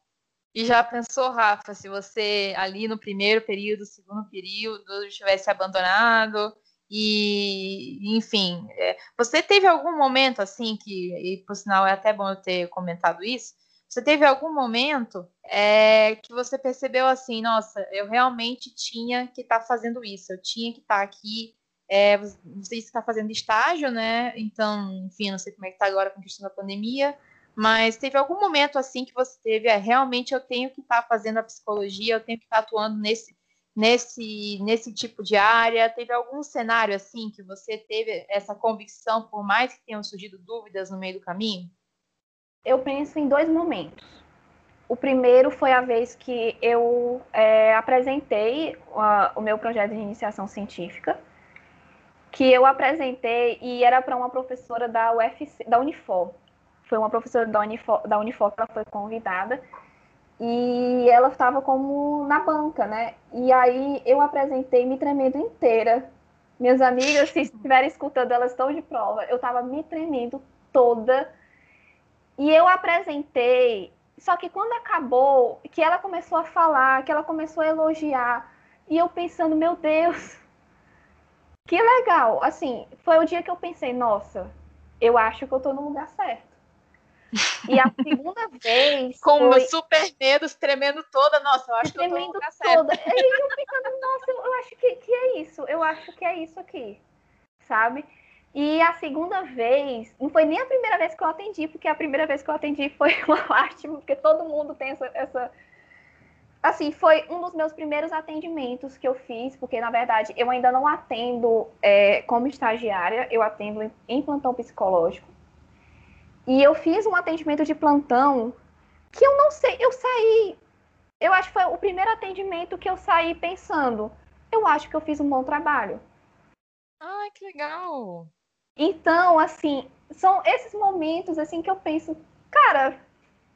E já pensou, Rafa, se você ali no primeiro período, segundo período, tivesse abandonado, e, enfim, é, você teve algum momento assim que, e por sinal é até bom eu ter comentado isso, você teve algum momento é, que você percebeu assim, nossa, eu realmente tinha que estar tá fazendo isso, eu tinha que estar tá aqui, é, você está fazendo estágio, né? Então, enfim, não sei como é que está agora com a questão da pandemia, mas teve algum momento assim que você teve, é, realmente eu tenho que estar tá fazendo a psicologia, eu tenho que estar tá atuando nesse nesse, nesse tipo de área? Teve algum cenário assim que você teve essa convicção, por mais que tenham surgido dúvidas no meio do caminho? Eu penso em dois momentos. O primeiro foi a vez que eu é, apresentei o meu projeto de iniciação científica, que eu apresentei e era para uma professora da UFC, da Unifor. Foi uma professora da Unifor, da Unifor que ela foi convidada e ela estava como na banca, né? E aí eu apresentei me tremendo inteira. Minhas amigas, se estiverem escutando, elas estão de prova. Eu estava me tremendo toda. E eu apresentei, só que quando acabou, que ela começou a falar, que ela começou a elogiar, e eu pensando, meu Deus, que legal. Assim, foi o dia que eu pensei, nossa, eu acho que eu estou no lugar certo. E a segunda vez. Com foi... super medos, tremendo toda. Nossa, eu acho tremendo que eu tô toda. E eu ficando, nossa, eu acho que, que é isso. Eu acho que é isso aqui. Sabe? E a segunda vez, não foi nem a primeira vez que eu atendi, porque a primeira vez que eu atendi foi uma lástima, porque todo mundo tem essa, essa. Assim, foi um dos meus primeiros atendimentos que eu fiz, porque na verdade eu ainda não atendo é, como estagiária, eu atendo em plantão psicológico. E eu fiz um atendimento de plantão que eu não sei, eu saí. Eu acho que foi o primeiro atendimento que eu saí pensando, eu acho que eu fiz um bom trabalho. Ai, que legal. Então, assim, são esses momentos assim que eu penso, cara,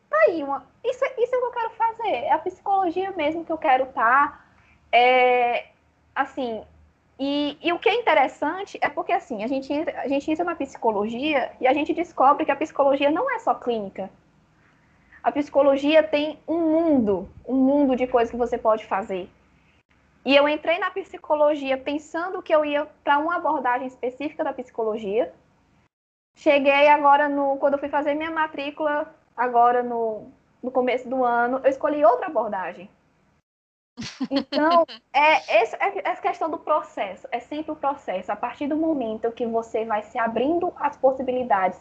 tá aí, uma, isso, isso é o que eu quero fazer, é a psicologia mesmo que eu quero estar. Tá, é, assim, E, e, o que é interessante é porque assim, a gente, entra, a gente entra na psicologia e a gente descobre que a psicologia não é só clínica. A psicologia tem um mundo, um mundo de coisas que você pode fazer. E eu entrei na psicologia pensando que eu ia para uma abordagem específica da psicologia. Cheguei agora no quando eu fui fazer minha matrícula, agora no, no começo do ano, eu escolhi outra abordagem. Então, é, essa, é essa questão do processo, é sempre o processo. A partir do momento que você vai se abrindo as possibilidades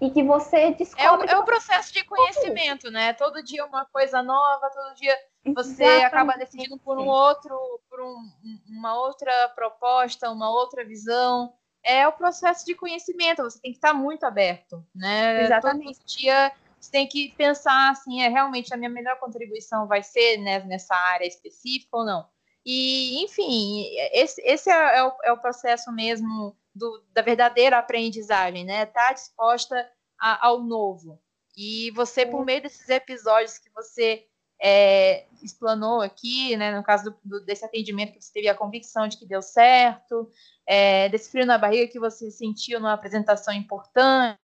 e que você descobre. É o, é o processo de conhecimento, né? Todo dia uma coisa nova, todo dia você Exatamente. acaba decidindo por um outro, por um, uma outra proposta, uma outra visão. É o processo de conhecimento, você tem que estar muito aberto, né? Exatamente. Todo dia você tem que pensar assim, é realmente a minha melhor contribuição vai ser né, nessa área específica ou não. E, enfim, esse, esse é, é, o, é o processo mesmo do, da verdadeira aprendizagem, né? Tá disposta a, ao novo. E você, por meio desses episódios que você é, explanou aqui, né, no caso do, do, desse atendimento que você teve a convicção de que deu certo, é, desse frio na barriga que você sentiu numa apresentação importante,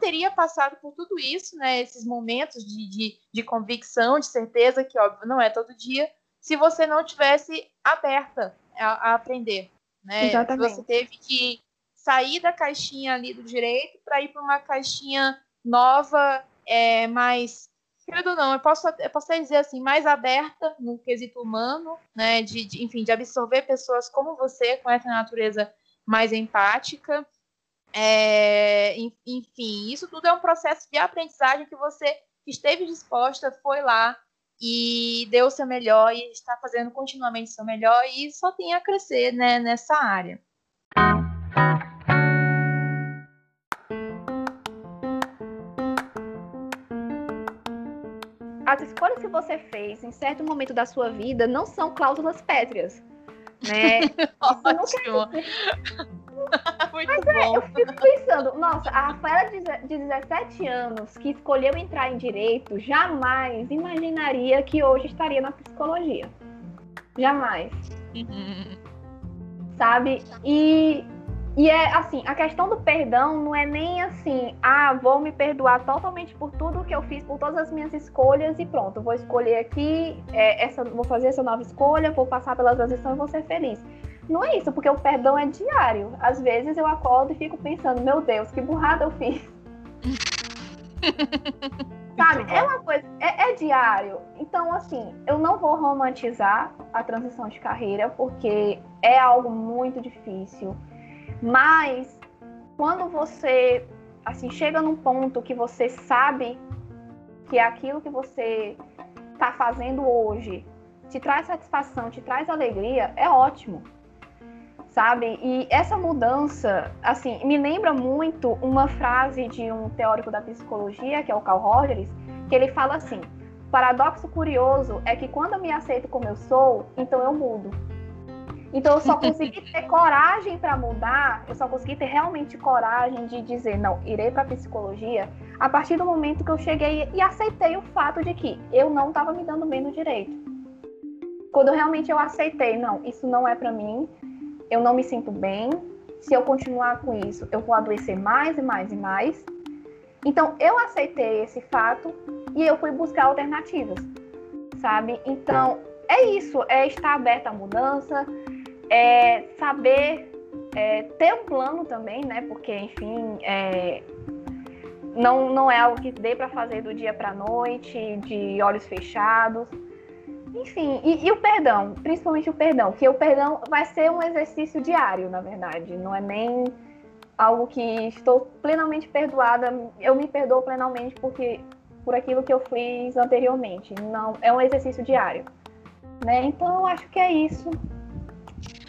teria passado por tudo isso, né, esses momentos de, de, de convicção, de certeza, que óbvio não é todo dia, se você não tivesse aberta a, a aprender. Né? Exatamente. Você teve que sair da caixinha ali do direito para ir para uma caixinha nova, é, mais querido não, eu posso, eu posso dizer assim, mais aberta no quesito humano, né, de, de, enfim, de absorver pessoas como você, com essa natureza mais empática, é, enfim, isso tudo é um processo de aprendizagem que você esteve disposta, foi lá e deu o seu melhor e está fazendo continuamente o seu melhor e só tem a crescer né, nessa área. As escolhas que você fez em certo momento da sua vida não são cláusulas pétreas. Né? Ótimo. Muito Mas é, bom. eu fico pensando, nossa, a Rafaela de 17 anos que escolheu entrar em direito jamais imaginaria que hoje estaria na psicologia. Jamais. Uhum. Sabe? E, e é assim, a questão do perdão não é nem assim, ah, vou me perdoar totalmente por tudo que eu fiz, por todas as minhas escolhas e pronto, vou escolher aqui, é, essa, vou fazer essa nova escolha, vou passar pela transição e vou ser feliz. Não é isso, porque o perdão é diário. Às vezes eu acordo e fico pensando, meu Deus, que burrada eu fiz. Sabe? É uma coisa, é, é, diário. Então, assim, eu não vou romantizar a transição de carreira, porque é algo muito difícil. Mas quando você assim chega num ponto que você sabe que é aquilo que você está fazendo hoje te traz satisfação, te traz alegria, é ótimo sabe? E essa mudança, assim, me lembra muito uma frase de um teórico da psicologia, que é o Carl Rogers, que ele fala assim: paradoxo curioso é que quando eu me aceito como eu sou, então eu mudo. Então eu só consegui ter coragem para mudar, eu só consegui ter realmente coragem de dizer, não, irei para psicologia, a partir do momento que eu cheguei e aceitei o fato de que eu não estava me dando bem no direito. Quando realmente eu aceitei, não, isso não é para mim, eu não me sinto bem. Se eu continuar com isso, eu vou adoecer mais e mais e mais. Então, eu aceitei esse fato e eu fui buscar alternativas, sabe? Então, é isso, é estar aberta à mudança, é saber é, ter um plano também, né? Porque, enfim, é, não, não é algo que dê para fazer do dia para noite, de olhos fechados. Enfim, e, e, o perdão, principalmente o perdão, que o perdão vai ser um exercício diário, na verdade, não é nem algo que estou plenamente perdoada, eu me perdoo plenamente porque por aquilo que eu fiz anteriormente. Não, é um exercício diário, né? Então eu acho que é isso.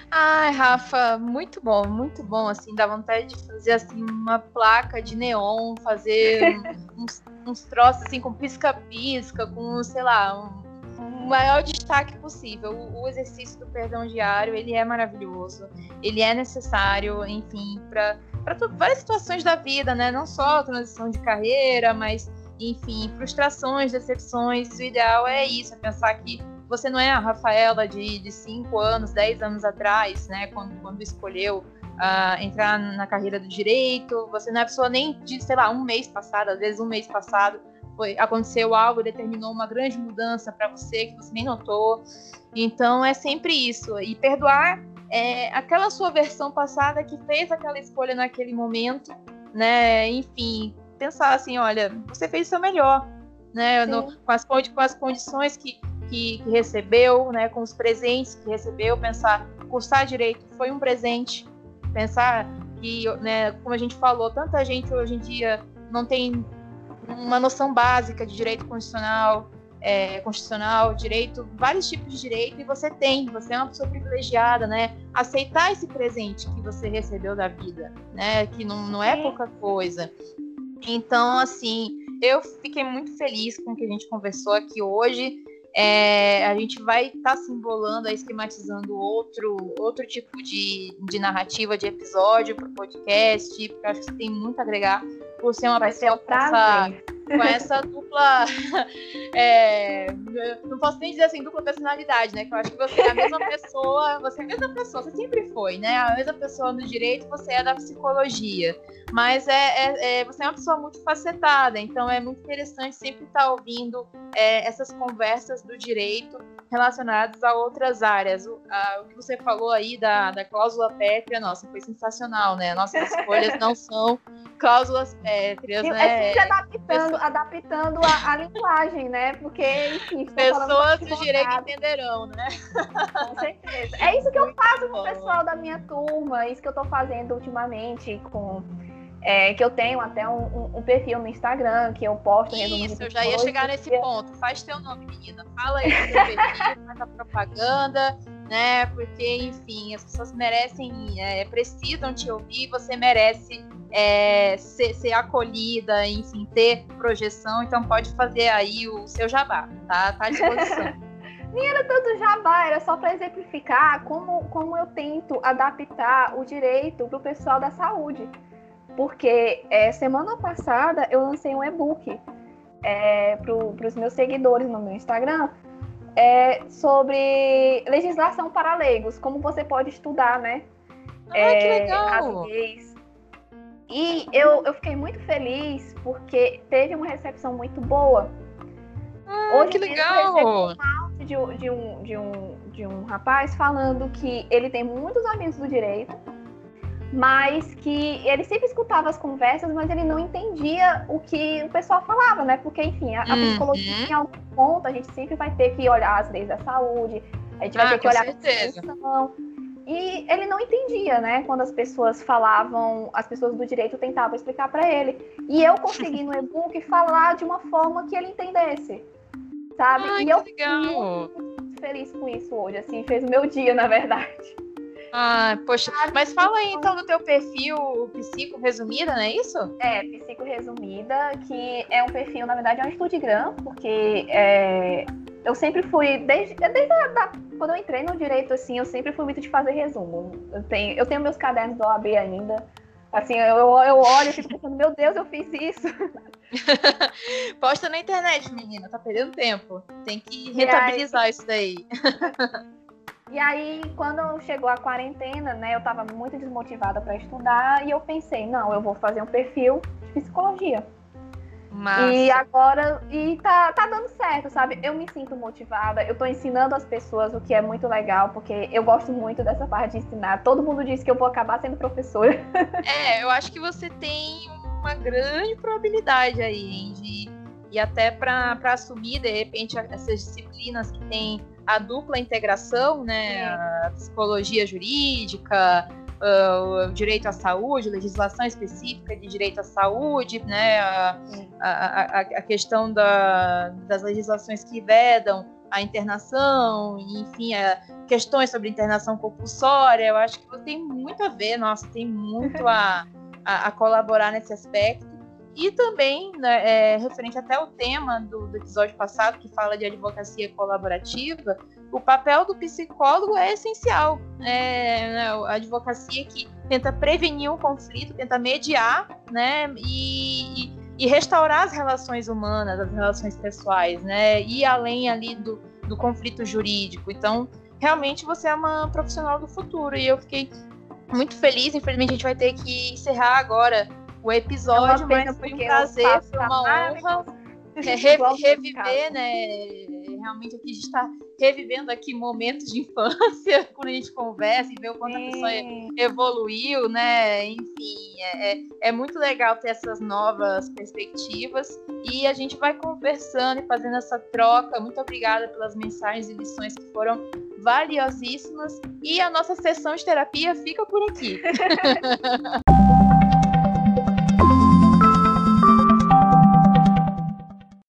Ai, Rafa, muito bom, muito bom, assim, dá vontade de fazer, assim, uma placa de neon, fazer uns, uns troços, assim, com pisca-pisca, com, sei lá, um o maior destaque possível. O, exercício do perdão diário, ele é maravilhoso, ele é necessário, enfim, para várias situações da vida, né? Não só a transição de carreira, mas, enfim, frustrações, decepções. O ideal é isso, é pensar que você não é a Rafaela de 5 anos, 10 anos atrás, né? Quando, quando escolheu uh, entrar na carreira do direito. Você não é pessoa nem de, sei lá, um mês passado, às vezes um mês passado foi, aconteceu algo, determinou uma grande mudança para você que você nem notou. Então é sempre isso. E perdoar é aquela sua versão passada que fez aquela escolha naquele momento, né? Enfim, pensar assim, olha, você fez o seu melhor, né? No, com, as, com as condições que, que, que, recebeu, né? Com os presentes que recebeu, pensar, cursar direito foi um presente, pensar que, né? Como a gente falou, tanta gente hoje em dia não tem uma noção básica de direito constitucional, é, constitucional, direito, vários tipos de direito, e você tem, você é uma pessoa privilegiada, né? Aceitar esse presente que você recebeu da vida, né? Que não, não é pouca coisa. Então, assim, eu fiquei muito feliz com o que a gente conversou aqui hoje. É, a gente vai estar tá simbolando, esquematizando outro, outro tipo de, de narrativa, de episódio para o podcast, porque acho que tem muito a agregar por ser uma vai pessoa ser um prazer com essa dupla. É, não posso nem dizer assim, dupla personalidade, né? Que eu acho que você é a mesma pessoa, você é a mesma pessoa, você sempre foi, né? A mesma pessoa no direito, você é da psicologia. Mas é, é, é você é uma pessoa multifacetada, então é muito interessante sempre estar ouvindo é, essas conversas do direito relacionadas a outras áreas. O, a, o que você falou aí da, da cláusula pétrea, nossa, foi sensacional, né? Nossas escolhas não são cláusulas pétreas, né? É adaptando, adaptando a, a, linguagem, né? Porque, enfim, pessoas do direito entenderão, né? Com certeza. É isso que eu faço com o pessoal da minha turma, é isso que eu tô fazendo ultimamente com é, que eu tenho até um, um, um, perfil no Instagram que eu posto resumo Isso, eu já ia chegar nesse ponto. Faz teu nome, menina. Fala aí do teu perfil, faz a propaganda, né? Porque, enfim, as pessoas merecem, é, precisam te ouvir, você merece é, ser, ser, acolhida, enfim, ter projeção. Então pode fazer aí o seu jabá, tá? Tá à disposição. Nem era tanto jabá, era só para exemplificar como, como eu tento adaptar o direito para o pessoal da saúde porque é, semana passada eu lancei um e-book é, para os meus seguidores no meu Instagram é, sobre legislação para leigos, como você pode estudar, né? Ah, é, que legal! E eu, eu fiquei muito feliz porque teve uma recepção muito boa. Ah, Hoje que legal! Um de, de, um, de, um, de um rapaz falando que ele tem muitos amigos do direito mas que ele sempre escutava as conversas, mas ele não entendia o que o pessoal falava, né? Porque, enfim, a, a uhum. psicologia em algum ponto a gente sempre vai ter que olhar as leis da saúde, a gente vai ah, ter que olhar certeza. a Constituição. E ele não entendia, né? Quando as pessoas falavam, as pessoas do direito tentavam explicar para ele. E eu consegui no e-book falar de uma forma que ele entendesse, sabe? Ai, e eu legal. muito feliz com isso hoje, assim, fez o meu dia, na verdade. Ah, poxa, mas fala aí então do teu perfil Psico Resumida, não é isso? É, Psico Resumida, que é um perfil, na verdade, é um Instagram, porque é, eu sempre fui, desde, desde a, da, quando eu entrei no direito, assim, eu sempre fui muito de fazer resumo. Eu tenho, eu tenho meus cadernos do OAB ainda, assim, eu, eu olho e fico pensando, meu Deus, eu fiz isso. Posta na internet, menina, tá perdendo tempo. Tem que rentabilizar aí, isso daí. E aí, quando chegou a quarentena, né, eu estava muito desmotivada para estudar e eu pensei, não, eu vou fazer um perfil de psicologia. Massa. E agora, e tá, tá dando certo, sabe? Eu me sinto motivada, eu tô ensinando as pessoas, o que é muito legal, porque eu gosto muito dessa parte de ensinar. Todo mundo diz que eu vou acabar sendo professora. É, eu acho que você tem uma grande probabilidade aí de e até para assumir de repente essas disciplinas que tem a dupla integração, né, a psicologia jurídica, uh, o direito à saúde, legislação específica de direito à saúde, né, a, a, a questão da, das legislações que vedam a internação, enfim, questões sobre internação compulsória, eu acho que tem muito a ver, nossa, tem muito a, a colaborar nesse aspecto. E também, né, é, referente até ao tema do, do, episódio passado, que fala de advocacia colaborativa, o papel do psicólogo é essencial. É, né, a advocacia que tenta prevenir um conflito, tenta mediar né, e, e, e restaurar as relações humanas, as relações pessoais, né, e além ali do, do conflito jurídico. Então, realmente você é uma profissional do futuro. E eu fiquei muito feliz. Infelizmente, a gente vai ter que encerrar agora o episódio, é mas foi um prazer, foi uma honra é, reviver, né? Realmente aqui a gente está revivendo aqui momentos de infância, quando a gente conversa e vê o quanto a pessoa evoluiu, né? Enfim, é, é, é muito legal ter essas novas perspectivas e a gente vai conversando e fazendo essa troca. Muito obrigada pelas mensagens e lições que foram valiosíssimas. E a nossa sessão de terapia fica por aqui.